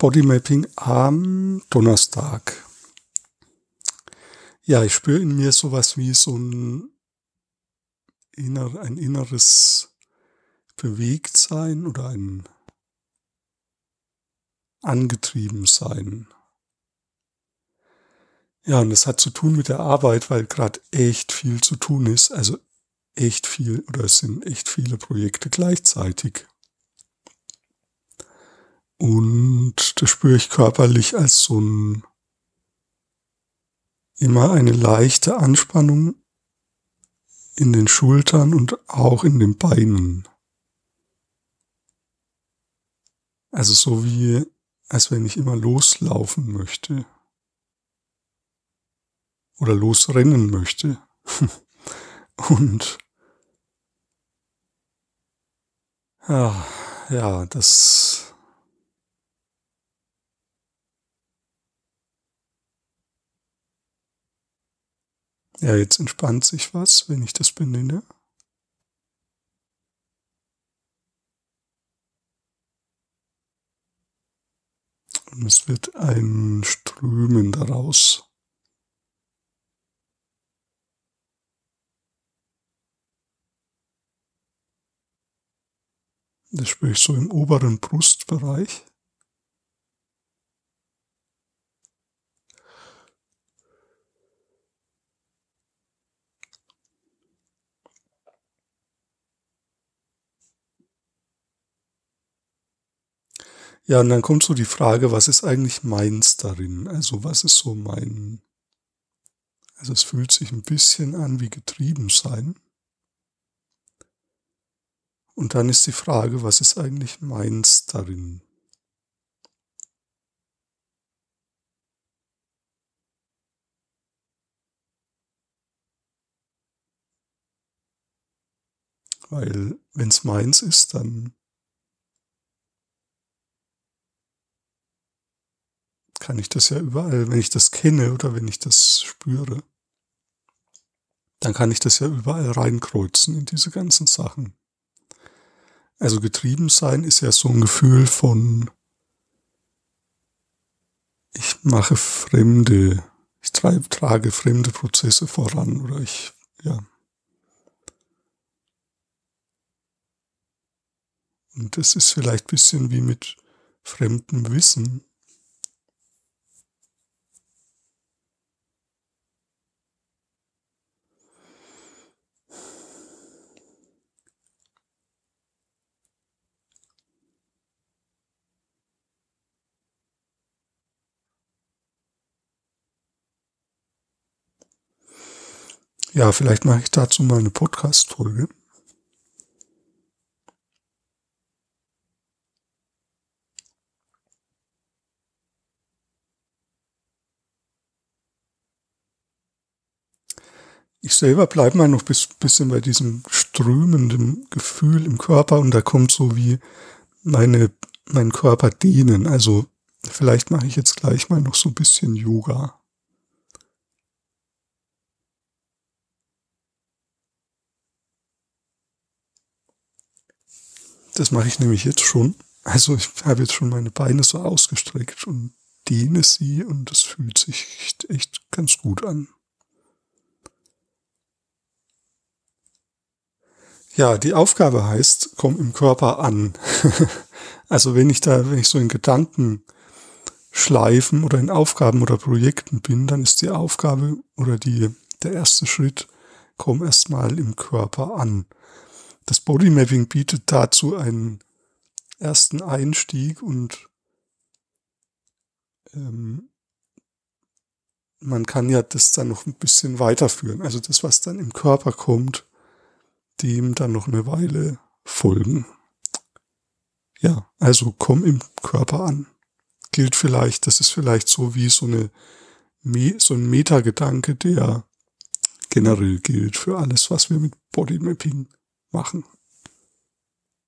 Bodymapping am Donnerstag. Ja, ich spüre in mir sowas wie so ein, inner, ein inneres Bewegtsein oder ein Angetriebensein. Ja, und das hat zu tun mit der Arbeit, weil gerade echt viel zu tun ist. Also echt viel oder es sind echt viele Projekte gleichzeitig. Und das spüre ich körperlich als so ein immer eine leichte Anspannung in den Schultern und auch in den Beinen. Also so wie, als wenn ich immer loslaufen möchte. Oder losrennen möchte. und ja, ja, das Ja, jetzt entspannt sich was, wenn ich das benenne. Und es wird ein Strömen daraus. Das spüre ich so im oberen Brustbereich. Ja, und dann kommt so die Frage, was ist eigentlich meins darin? Also was ist so mein... Also es fühlt sich ein bisschen an wie getrieben sein. Und dann ist die Frage, was ist eigentlich meins darin? Weil wenn es meins ist, dann kann ich das ja überall, wenn ich das kenne oder wenn ich das spüre, dann kann ich das ja überall reinkreuzen in diese ganzen Sachen. Also getrieben sein ist ja so ein Gefühl von, ich mache fremde, ich treibe, trage fremde Prozesse voran oder ich, ja. Und das ist vielleicht ein bisschen wie mit fremdem Wissen. Ja, vielleicht mache ich dazu mal eine Podcast-Folge. Ich selber bleibe mal noch bis bisschen bei diesem strömenden Gefühl im Körper und da kommt so wie meine, mein Körper dehnen. Also vielleicht mache ich jetzt gleich mal noch so ein bisschen Yoga. Das mache ich nämlich jetzt schon. Also ich habe jetzt schon meine Beine so ausgestreckt und dehne sie und das fühlt sich echt, echt ganz gut an. Ja, die Aufgabe heißt, komm im Körper an. also wenn ich da, wenn ich so in Gedanken schleifen oder in Aufgaben oder Projekten bin, dann ist die Aufgabe oder die, der erste Schritt, komm erstmal im Körper an. Das Bodymapping bietet dazu einen ersten Einstieg und ähm, man kann ja das dann noch ein bisschen weiterführen. Also das, was dann im Körper kommt, dem dann noch eine Weile folgen. Ja, also komm im Körper an. Gilt vielleicht, das ist vielleicht so wie so eine, so ein Metagedanke, der generell gilt für alles, was wir mit Bodymapping machen.